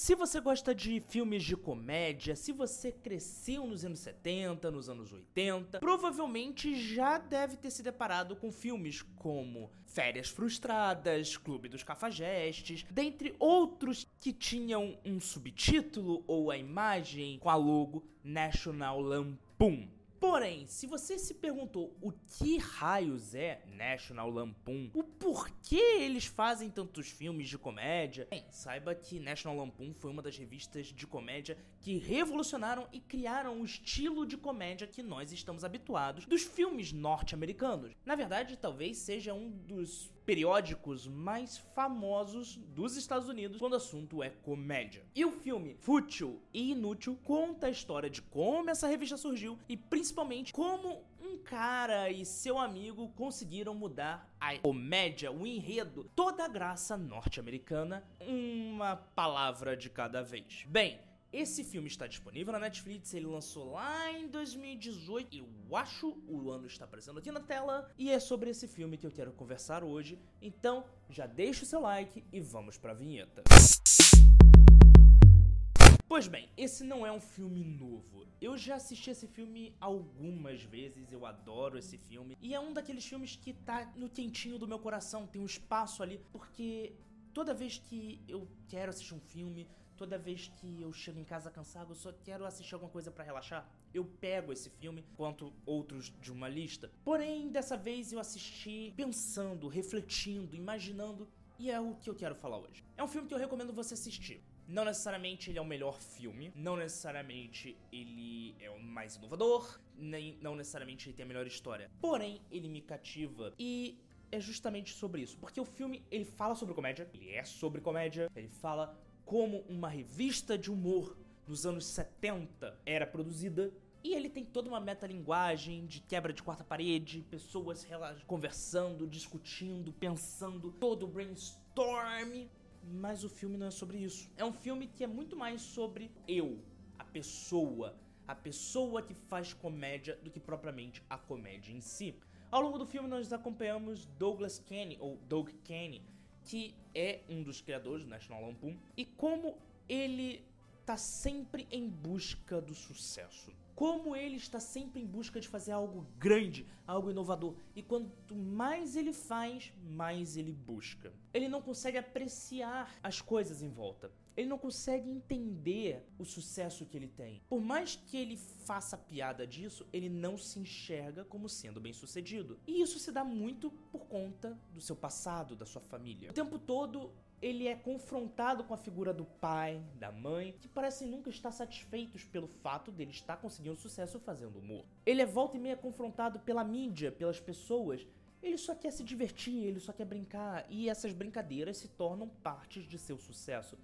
Se você gosta de filmes de comédia, se você cresceu nos anos 70, nos anos 80, provavelmente já deve ter se deparado com filmes como Férias Frustradas, Clube dos Cafajestes, dentre outros que tinham um subtítulo ou a imagem com a logo National Lampoon. Porém, se você se perguntou o que raios é National Lampoon, o porquê eles fazem tantos filmes de comédia, bem, saiba que National Lampoon foi uma das revistas de comédia que revolucionaram e criaram o estilo de comédia que nós estamos habituados dos filmes norte-americanos. Na verdade, talvez seja um dos periódicos mais famosos dos Estados Unidos quando o assunto é comédia. E o filme Fútil e Inútil conta a história de como essa revista surgiu e principalmente como um cara e seu amigo conseguiram mudar a comédia, o enredo, toda a graça norte-americana, uma palavra de cada vez. Bem, esse filme está disponível na Netflix, ele lançou lá em 2018, eu acho, o ano está aparecendo aqui na tela, e é sobre esse filme que eu quero conversar hoje. Então, já deixa o seu like e vamos pra vinheta. Pois bem, esse não é um filme novo. Eu já assisti esse filme algumas vezes, eu adoro esse filme. E é um daqueles filmes que tá no quentinho do meu coração, tem um espaço ali, porque toda vez que eu quero assistir um filme, toda vez que eu chego em casa cansado, eu só quero assistir alguma coisa para relaxar, eu pego esse filme, quanto outros de uma lista. Porém, dessa vez eu assisti pensando, refletindo, imaginando, e é o que eu quero falar hoje. É um filme que eu recomendo você assistir. Não necessariamente ele é o melhor filme, não necessariamente ele é o mais inovador, nem não necessariamente ele tem a melhor história. Porém, ele me cativa e é justamente sobre isso, porque o filme ele fala sobre comédia, ele é sobre comédia, ele fala como uma revista de humor nos anos 70 era produzida. E ele tem toda uma metalinguagem de quebra de quarta parede, pessoas conversando, discutindo, pensando, todo brainstorm. Mas o filme não é sobre isso. É um filme que é muito mais sobre eu, a pessoa, a pessoa que faz comédia do que propriamente a comédia em si. Ao longo do filme nós acompanhamos Douglas Kenny, ou Doug Kenny, que é um dos criadores do National Lampoon, e como ele está sempre em busca do sucesso. Como ele está sempre em busca de fazer algo grande, algo inovador. E quanto mais ele faz, mais ele busca. Ele não consegue apreciar as coisas em volta ele não consegue entender o sucesso que ele tem. Por mais que ele faça piada disso, ele não se enxerga como sendo bem sucedido. E isso se dá muito por conta do seu passado, da sua família. O tempo todo ele é confrontado com a figura do pai, da mãe, que parecem nunca estar satisfeitos pelo fato dele estar conseguindo sucesso fazendo humor. Ele é volta e meia confrontado pela mídia, pelas pessoas. Ele só quer se divertir, ele só quer brincar, e essas brincadeiras se tornam partes de seu sucesso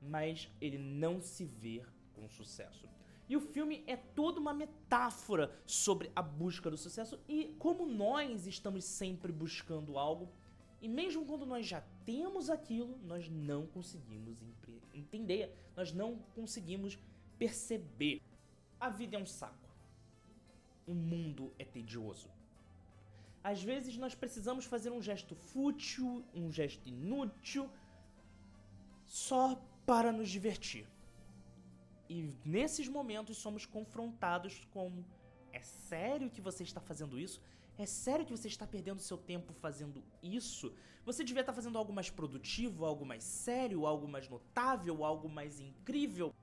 mas ele não se vê com sucesso. E o filme é toda uma metáfora sobre a busca do sucesso e como nós estamos sempre buscando algo e mesmo quando nós já temos aquilo, nós não conseguimos entender, nós não conseguimos perceber. A vida é um saco. O mundo é tedioso. Às vezes nós precisamos fazer um gesto fútil, um gesto inútil, só para nos divertir. E nesses momentos somos confrontados com: é sério que você está fazendo isso? É sério que você está perdendo seu tempo fazendo isso? Você devia estar fazendo algo mais produtivo, algo mais sério, algo mais notável, algo mais incrível.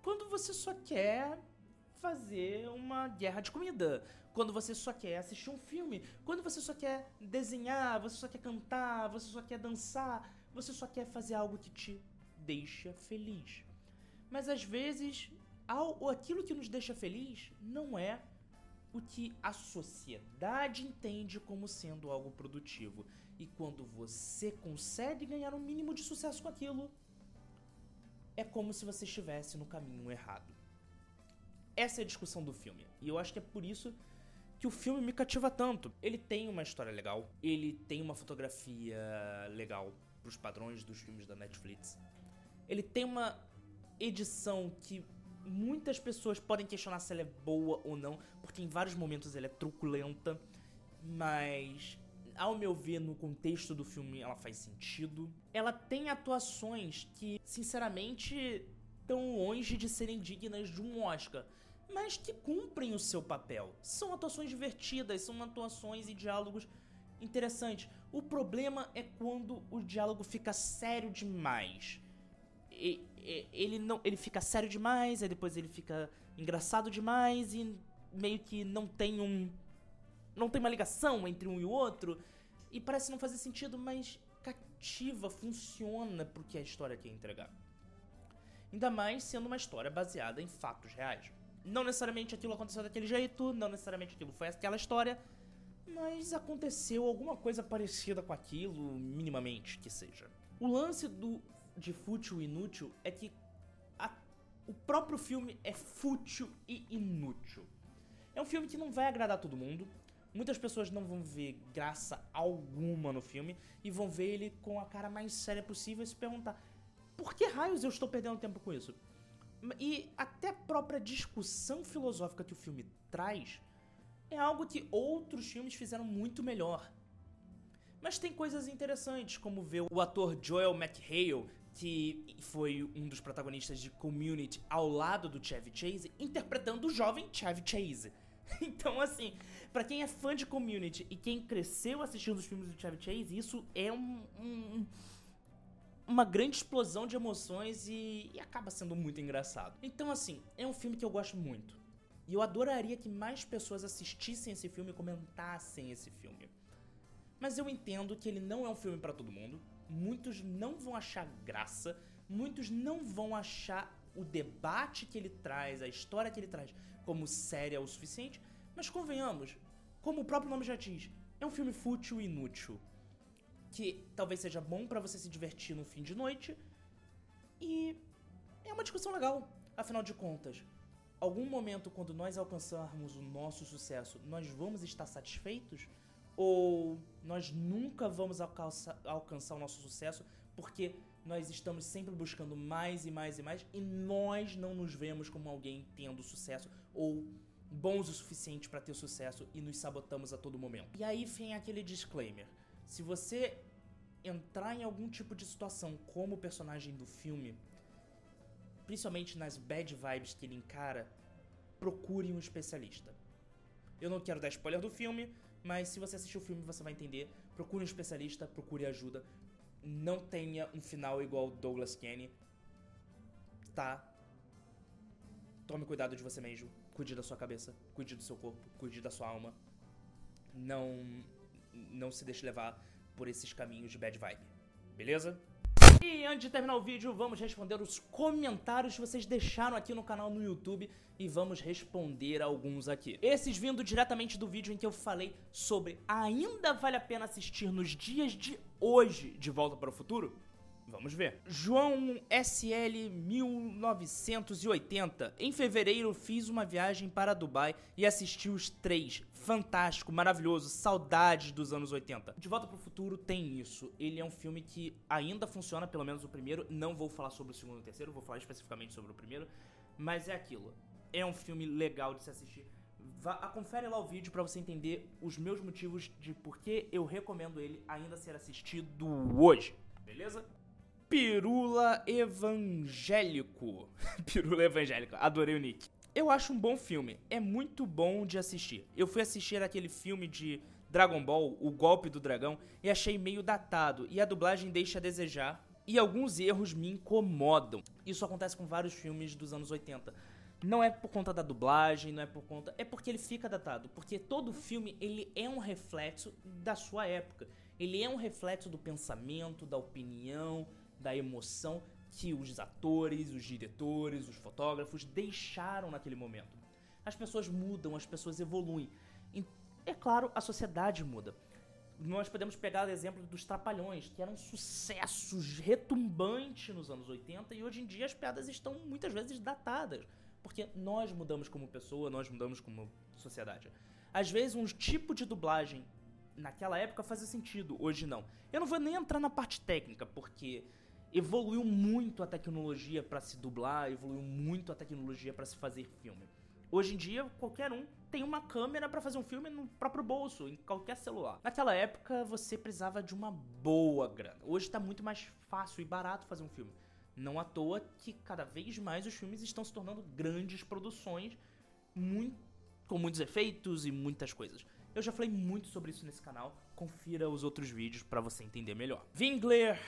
Quando você só quer fazer uma guerra de comida, quando você só quer assistir um filme, quando você só quer desenhar, você só quer cantar, você só quer dançar, você só quer fazer algo que te deixa feliz. Mas às vezes, aquilo que nos deixa feliz não é o que a sociedade entende como sendo algo produtivo. E quando você consegue ganhar um mínimo de sucesso com aquilo, é como se você estivesse no caminho errado. Essa é a discussão do filme. E eu acho que é por isso que o filme me cativa tanto. Ele tem uma história legal, ele tem uma fotografia legal para os padrões dos filmes da Netflix. Ele tem uma edição que muitas pessoas podem questionar se ela é boa ou não, porque em vários momentos ela é truculenta, mas ao meu ver, no contexto do filme, ela faz sentido. Ela tem atuações que, sinceramente, estão longe de serem dignas de um Oscar, mas que cumprem o seu papel. São atuações divertidas, são atuações e diálogos interessantes. O problema é quando o diálogo fica sério demais. E, ele não, ele fica sério demais, aí depois ele fica engraçado demais e meio que não tem um não tem uma ligação entre um e o outro e parece não fazer sentido, mas cativa, funciona porque a história quer entregar. Ainda mais sendo uma história baseada em fatos reais. Não necessariamente aquilo aconteceu daquele jeito, não necessariamente aquilo foi aquela história, mas aconteceu alguma coisa parecida com aquilo, minimamente que seja. O lance do de fútil e inútil é que a, o próprio filme é fútil e inútil. É um filme que não vai agradar todo mundo. Muitas pessoas não vão ver graça alguma no filme e vão ver ele com a cara mais séria possível e se perguntar: por que raios eu estou perdendo tempo com isso? E até a própria discussão filosófica que o filme traz é algo que outros filmes fizeram muito melhor. Mas tem coisas interessantes, como ver o ator Joel McHale, que foi um dos protagonistas de Community, ao lado do Chevy Chase, interpretando o jovem Chevy Chase. Então, assim, para quem é fã de Community e quem cresceu assistindo os filmes do Chevy Chase, isso é um, um uma grande explosão de emoções e, e acaba sendo muito engraçado. Então, assim, é um filme que eu gosto muito. E eu adoraria que mais pessoas assistissem esse filme e comentassem esse filme. Mas eu entendo que ele não é um filme para todo mundo. Muitos não vão achar graça, muitos não vão achar o debate que ele traz, a história que ele traz, como séria o suficiente. Mas convenhamos, como o próprio nome já diz, é um filme fútil e inútil que talvez seja bom para você se divertir no fim de noite. E é uma discussão legal. Afinal de contas, algum momento quando nós alcançarmos o nosso sucesso, nós vamos estar satisfeitos? Ou nós nunca vamos alcançar, alcançar o nosso sucesso porque nós estamos sempre buscando mais e mais e mais e nós não nos vemos como alguém tendo sucesso ou bons o suficiente para ter sucesso e nos sabotamos a todo momento. E aí vem aquele disclaimer. Se você entrar em algum tipo de situação como o personagem do filme, principalmente nas bad vibes que ele encara, procure um especialista. Eu não quero dar spoiler do filme, mas se você assistir o filme você vai entender. Procure um especialista, procure ajuda. Não tenha um final igual Douglas Kenny. Tá? Tome cuidado de você mesmo. Cuide da sua cabeça, cuide do seu corpo, cuide da sua alma. Não não se deixe levar por esses caminhos de bad vibe. Beleza? E antes de terminar o vídeo, vamos responder os comentários que vocês deixaram aqui no canal no YouTube e vamos responder alguns aqui. Esses vindo diretamente do vídeo em que eu falei sobre ainda vale a pena assistir nos dias de hoje de Volta para o Futuro? Vamos ver. João SL 1980. Em fevereiro fiz uma viagem para Dubai e assisti os três. Fantástico, maravilhoso, saudades dos anos 80. De Volta para o Futuro tem isso. Ele é um filme que ainda funciona, pelo menos o primeiro. Não vou falar sobre o segundo e o terceiro, vou falar especificamente sobre o primeiro. Mas é aquilo. É um filme legal de se assistir. Vá, confere lá o vídeo para você entender os meus motivos de por que eu recomendo ele ainda ser assistido hoje. Beleza? Pirula Evangélico. Pirula Evangélico, adorei o nick. Eu acho um bom filme, é muito bom de assistir. Eu fui assistir aquele filme de Dragon Ball, O Golpe do Dragão, e achei meio datado, e a dublagem deixa a desejar, e alguns erros me incomodam. Isso acontece com vários filmes dos anos 80. Não é por conta da dublagem, não é por conta, é porque ele fica datado, porque todo filme ele é um reflexo da sua época. Ele é um reflexo do pensamento, da opinião, da emoção que os atores, os diretores, os fotógrafos deixaram naquele momento. As pessoas mudam, as pessoas evoluem. E, é claro, a sociedade muda. Nós podemos pegar o exemplo dos Trapalhões, que eram sucessos retumbantes nos anos 80 e hoje em dia as piadas estão muitas vezes datadas, porque nós mudamos como pessoa, nós mudamos como sociedade. Às vezes um tipo de dublagem naquela época fazia sentido, hoje não. Eu não vou nem entrar na parte técnica, porque evoluiu muito a tecnologia para se dublar, evoluiu muito a tecnologia para se fazer filme. Hoje em dia, qualquer um tem uma câmera para fazer um filme no próprio bolso, em qualquer celular. Naquela época, você precisava de uma boa grana. Hoje tá muito mais fácil e barato fazer um filme. Não à toa que cada vez mais os filmes estão se tornando grandes produções, muito, com muitos efeitos e muitas coisas. Eu já falei muito sobre isso nesse canal, confira os outros vídeos para você entender melhor. Vingler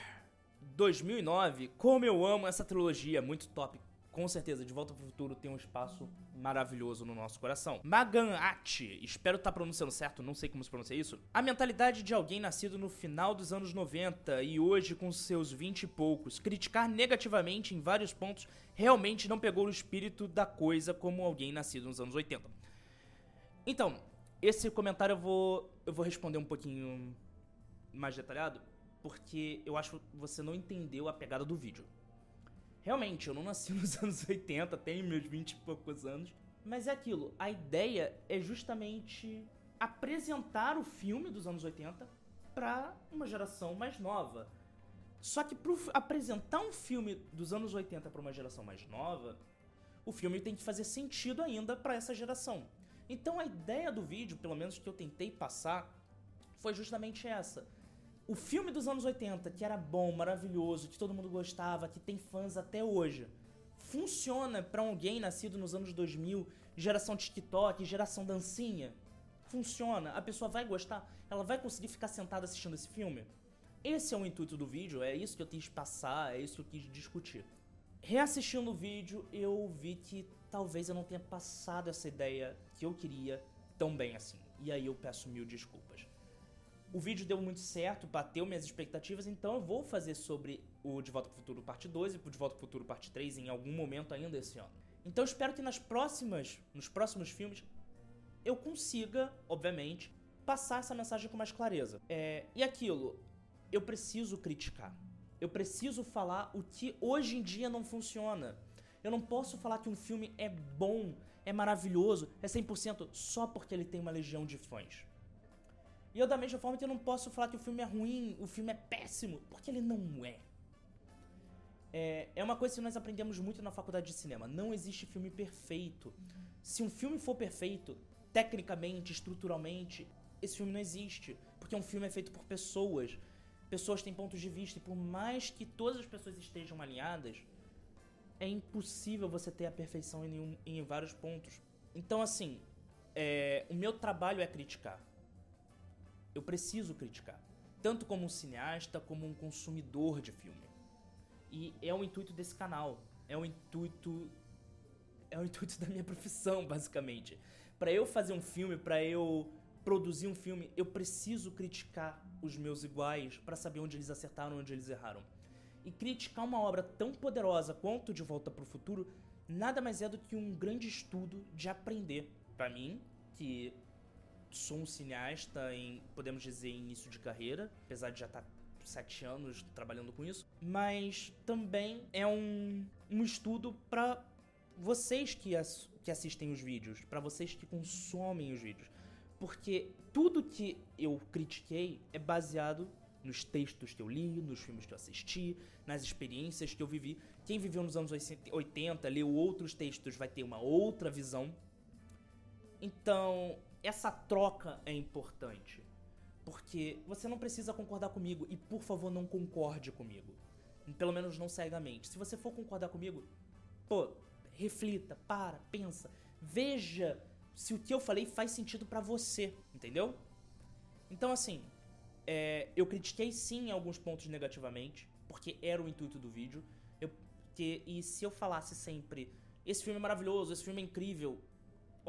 2009, como eu amo essa trilogia, muito top. Com certeza, De Volta pro Futuro tem um espaço maravilhoso no nosso coração. Maganati, espero estar tá pronunciando certo, não sei como se pronuncia isso. A mentalidade de alguém nascido no final dos anos 90 e hoje com seus 20 e poucos, criticar negativamente em vários pontos realmente não pegou o espírito da coisa como alguém nascido nos anos 80. Então, esse comentário eu vou, eu vou responder um pouquinho mais detalhado, porque eu acho que você não entendeu a pegada do vídeo. Realmente, eu não nasci nos anos 80, tenho meus 20 e poucos anos. Mas é aquilo, a ideia é justamente apresentar o filme dos anos 80 para uma geração mais nova. Só que para apresentar um filme dos anos 80 para uma geração mais nova, o filme tem que fazer sentido ainda para essa geração. Então a ideia do vídeo, pelo menos que eu tentei passar, foi justamente essa o filme dos anos 80, que era bom, maravilhoso, que todo mundo gostava, que tem fãs até hoje, funciona para alguém nascido nos anos 2000, geração TikTok, geração dancinha? Funciona? A pessoa vai gostar? Ela vai conseguir ficar sentada assistindo esse filme? Esse é o intuito do vídeo, é isso que eu quis passar, é isso que eu quis discutir. Reassistindo o vídeo, eu vi que talvez eu não tenha passado essa ideia que eu queria tão bem assim. E aí eu peço mil desculpas. O vídeo deu muito certo, bateu minhas expectativas, então eu vou fazer sobre o De Volta pro Futuro parte 2 e o De Volta pro Futuro parte 3 em algum momento ainda esse ano. Então espero que nas próximas, nos próximos filmes eu consiga, obviamente, passar essa mensagem com mais clareza. É, e aquilo, eu preciso criticar. Eu preciso falar o que hoje em dia não funciona. Eu não posso falar que um filme é bom, é maravilhoso, é 100% só porque ele tem uma legião de fãs. E eu, da mesma forma, que eu não posso falar que o filme é ruim, o filme é péssimo, porque ele não é. É, é uma coisa que nós aprendemos muito na faculdade de cinema. Não existe filme perfeito. Se um filme for perfeito, tecnicamente, estruturalmente, esse filme não existe. Porque um filme é feito por pessoas. Pessoas têm pontos de vista. E por mais que todas as pessoas estejam alinhadas, é impossível você ter a perfeição em, nenhum, em vários pontos. Então, assim, é, o meu trabalho é criticar. Eu preciso criticar. Tanto como um cineasta, como um consumidor de filme. E é o intuito desse canal. É o intuito. É o intuito da minha profissão, basicamente. Para eu fazer um filme, para eu produzir um filme, eu preciso criticar os meus iguais para saber onde eles acertaram, onde eles erraram. E criticar uma obra tão poderosa quanto De Volta para o Futuro nada mais é do que um grande estudo de aprender. Para mim, que sou um cineasta em, podemos dizer, início de carreira, apesar de já estar tá sete anos trabalhando com isso, mas também é um, um estudo para vocês que, as, que assistem os vídeos, para vocês que consomem os vídeos, porque tudo que eu critiquei é baseado nos textos que eu li, nos filmes que eu assisti, nas experiências que eu vivi. Quem viveu nos anos 80, leu outros textos, vai ter uma outra visão. Então, essa troca é importante. Porque você não precisa concordar comigo e, por favor, não concorde comigo. Pelo menos não cegamente. Se você for concordar comigo, pô, reflita, para, pensa, veja se o que eu falei faz sentido para você, entendeu? Então, assim, é, eu critiquei sim alguns pontos negativamente, porque era o intuito do vídeo. Eu, que, e se eu falasse sempre, esse filme é maravilhoso, esse filme é incrível,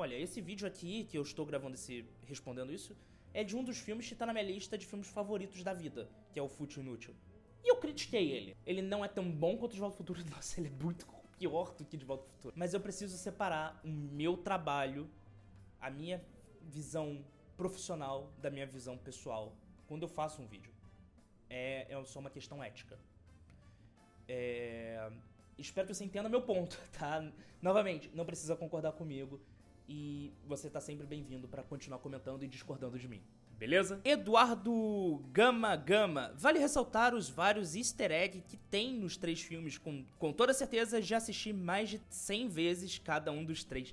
Olha, esse vídeo aqui, que eu estou gravando esse respondendo isso, é de um dos filmes que está na minha lista de filmes favoritos da vida, que é o Fútil Inútil. E eu critiquei ele. Ele não é tão bom quanto De Volta ao Futuro. Nossa, ele é muito pior do que De Volta ao Futuro. Mas eu preciso separar o meu trabalho, a minha visão profissional da minha visão pessoal quando eu faço um vídeo. É, é só uma questão ética. É... Espero que você entenda meu ponto, tá? Novamente, não precisa concordar comigo e você tá sempre bem-vindo para continuar comentando e discordando de mim. Beleza? Eduardo Gama Gama. Vale ressaltar os vários easter eggs que tem nos três filmes. Com, com toda certeza, já assisti mais de 100 vezes cada um dos três.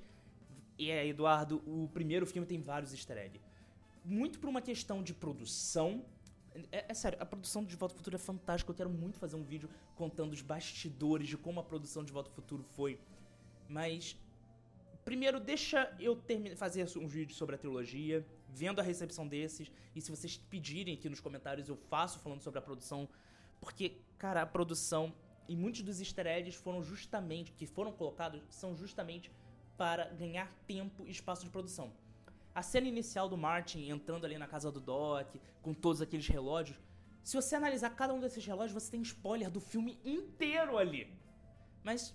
E é, Eduardo, o primeiro filme tem vários easter eggs. Muito por uma questão de produção. É, é, sério, a produção de Volta ao Futuro é fantástica. Eu quero muito fazer um vídeo contando os bastidores de como a produção de Volta ao Futuro foi. Mas. Primeiro, deixa eu fazer um vídeo sobre a trilogia, vendo a recepção desses. E se vocês pedirem aqui nos comentários, eu faço falando sobre a produção. Porque, cara, a produção e muitos dos easter eggs foram justamente, que foram colocados, são justamente para ganhar tempo e espaço de produção. A cena inicial do Martin entrando ali na casa do Doc, com todos aqueles relógios, se você analisar cada um desses relógios, você tem spoiler do filme inteiro ali. Mas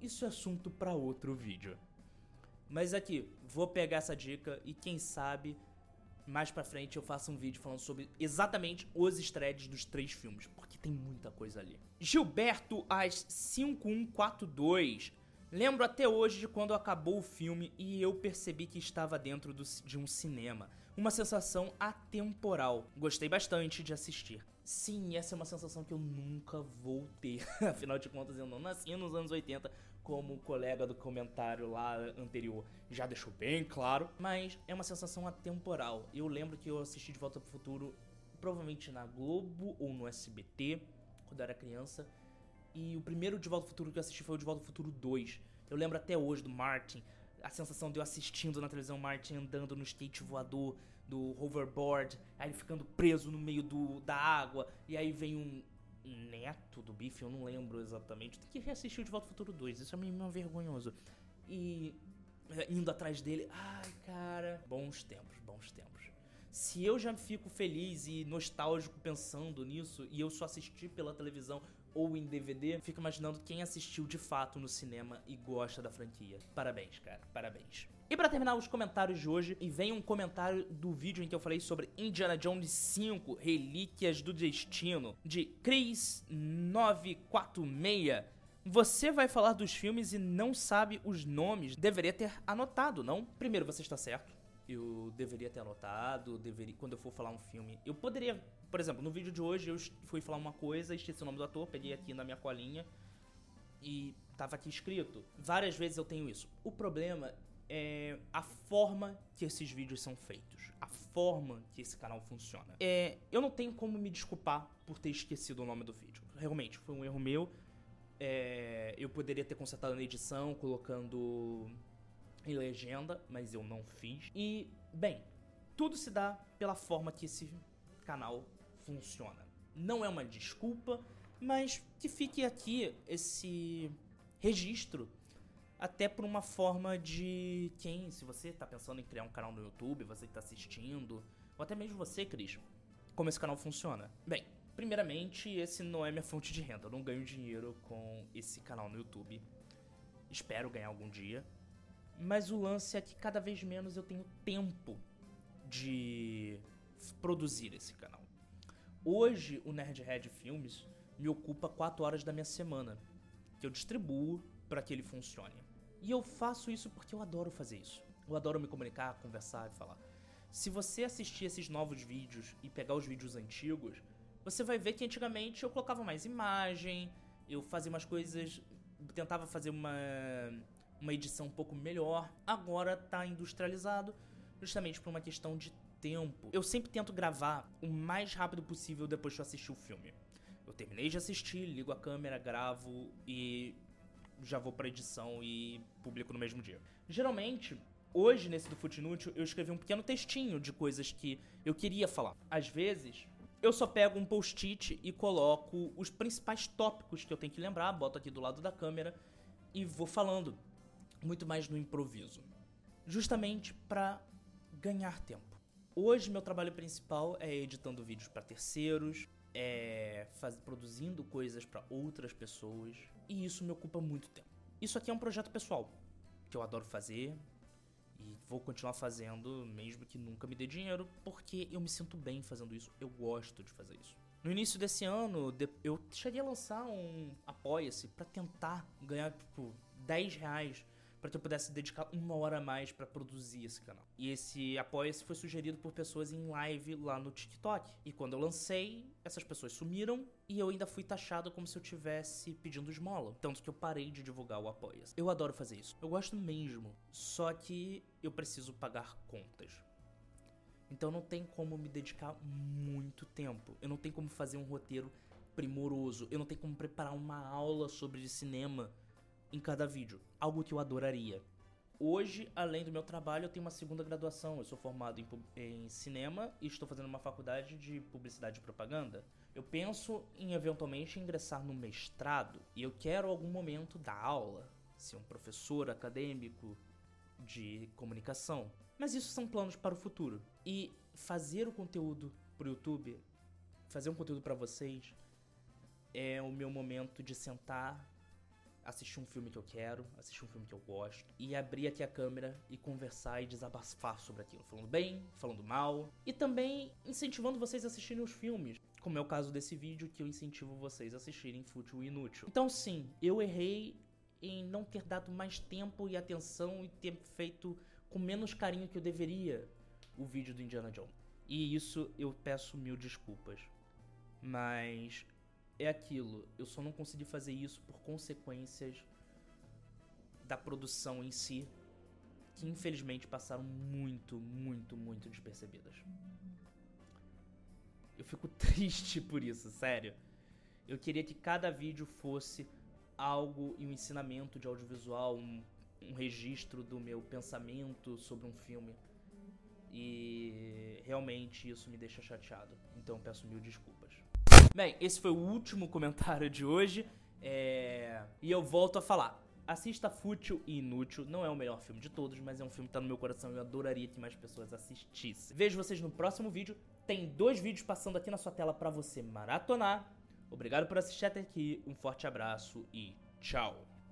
isso é assunto para outro vídeo. Mas aqui, vou pegar essa dica e quem sabe mais pra frente eu faço um vídeo falando sobre exatamente os easter dos três filmes, porque tem muita coisa ali. Gilberto às 5142. Lembro até hoje de quando acabou o filme e eu percebi que estava dentro do, de um cinema. Uma sensação atemporal. Gostei bastante de assistir. Sim, essa é uma sensação que eu nunca vou ter. Afinal de contas, eu não nasci nos anos 80 como o colega do comentário lá anterior já deixou bem claro, mas é uma sensação atemporal. Eu lembro que eu assisti De Volta pro Futuro provavelmente na Globo ou no SBT quando eu era criança. E o primeiro De Volta ao Futuro que eu assisti foi o De Volta ao Futuro 2. Eu lembro até hoje do Martin, a sensação de eu assistindo na televisão Martin andando no skate voador do hoverboard, aí ficando preso no meio do, da água, e aí vem um, neto do Biff, eu não lembro exatamente. Tem que reassistir o De Volta ao Futuro 2, isso é meio vergonhoso. E é, indo atrás dele, ai cara, bons tempos, bons tempos. Se eu já fico feliz e nostálgico pensando nisso e eu só assisti pela televisão ou em DVD, fico imaginando quem assistiu de fato no cinema e gosta da franquia. Parabéns, cara, parabéns. E para terminar os comentários de hoje, e vem um comentário do vídeo em que eu falei sobre Indiana Jones 5, Relíquias do Destino, de Chris 946. Você vai falar dos filmes e não sabe os nomes. Deveria ter anotado, não? Primeiro, você está certo. Eu deveria ter anotado, deveria, quando eu for falar um filme. Eu poderia, por exemplo, no vídeo de hoje eu fui falar uma coisa, esqueci o nome do ator, peguei aqui na minha colinha e tava aqui escrito. Várias vezes eu tenho isso. O problema é a forma que esses vídeos são feitos, a forma que esse canal funciona. É, eu não tenho como me desculpar por ter esquecido o nome do vídeo. Realmente, foi um erro meu. É, eu poderia ter consertado na edição, colocando em legenda, mas eu não fiz. E, bem, tudo se dá pela forma que esse canal funciona. Não é uma desculpa, mas que fique aqui esse registro até por uma forma de quem, se você está pensando em criar um canal no YouTube, você que está assistindo, ou até mesmo você, Cris, como esse canal funciona. Bem, primeiramente, esse não é minha fonte de renda, eu não ganho dinheiro com esse canal no YouTube. Espero ganhar algum dia. Mas o lance é que cada vez menos eu tenho tempo de produzir esse canal. Hoje, o Nerdhead Filmes me ocupa 4 horas da minha semana, que eu distribuo para que ele funcione. E eu faço isso porque eu adoro fazer isso. Eu adoro me comunicar, conversar e falar. Se você assistir esses novos vídeos e pegar os vídeos antigos, você vai ver que antigamente eu colocava mais imagem, eu fazia umas coisas, tentava fazer uma, uma edição um pouco melhor. Agora tá industrializado, justamente por uma questão de tempo. Eu sempre tento gravar o mais rápido possível depois que eu assistir o filme. Eu terminei de assistir, ligo a câmera, gravo e já vou pra edição e publico no mesmo dia. Geralmente, hoje nesse do Footnote, eu escrevi um pequeno textinho de coisas que eu queria falar. Às vezes, eu só pego um post-it e coloco os principais tópicos que eu tenho que lembrar, boto aqui do lado da câmera e vou falando. Muito mais no improviso. Justamente para ganhar tempo. Hoje, meu trabalho principal é editando vídeos para terceiros, é faz, produzindo coisas para outras pessoas, e isso me ocupa muito tempo. Isso aqui é um projeto pessoal que eu adoro fazer e vou continuar fazendo, mesmo que nunca me dê dinheiro, porque eu me sinto bem fazendo isso, eu gosto de fazer isso. No início desse ano, eu cheguei a lançar um Apoia-se para tentar ganhar, tipo, 10 reais para que eu pudesse dedicar uma hora a mais para produzir esse canal. E esse apoia-se foi sugerido por pessoas em live lá no TikTok. E quando eu lancei, essas pessoas sumiram e eu ainda fui taxado como se eu tivesse pedindo esmola. Tanto que eu parei de divulgar o apoia-se. Eu adoro fazer isso. Eu gosto mesmo. Só que eu preciso pagar contas. Então não tem como me dedicar muito tempo. Eu não tenho como fazer um roteiro primoroso. Eu não tenho como preparar uma aula sobre cinema em cada vídeo. Algo que eu adoraria. Hoje, além do meu trabalho, eu tenho uma segunda graduação. Eu sou formado em, em, cinema e estou fazendo uma faculdade de publicidade e propaganda. Eu penso em eventualmente ingressar no mestrado e eu quero algum momento dar aula, ser um professor acadêmico de comunicação. Mas isso são planos para o futuro. E fazer o conteúdo para o YouTube, fazer um conteúdo para vocês, é o meu momento de sentar assistir um filme que eu quero, assistir um filme que eu gosto, e abrir aqui a câmera e conversar e desabafar sobre aquilo, falando bem, falando mal, e também incentivando vocês a assistirem os filmes, como é o caso desse vídeo que eu incentivo vocês a assistirem Fútil e Inútil. Então sim, eu errei em não ter dado mais tempo e atenção e ter feito com menos carinho que eu deveria o vídeo do Indiana Jones. E isso eu peço mil desculpas. Mas é aquilo. Eu só não consegui fazer isso por consequências da produção em si, que infelizmente passaram muito, muito, muito despercebidas. Eu fico triste por isso, sério. Eu queria que cada vídeo fosse algo e um ensinamento de audiovisual, um, um registro do meu pensamento sobre um filme. E realmente isso me deixa chateado. Então peço mil desculpas. Bem, esse foi o último comentário de hoje. É... E eu volto a falar. Assista Fútil e Inútil. Não é o melhor filme de todos, mas é um filme que tá no meu coração e eu adoraria que mais pessoas assistissem. Vejo vocês no próximo vídeo. Tem dois vídeos passando aqui na sua tela para você maratonar. Obrigado por assistir até aqui. Um forte abraço e tchau.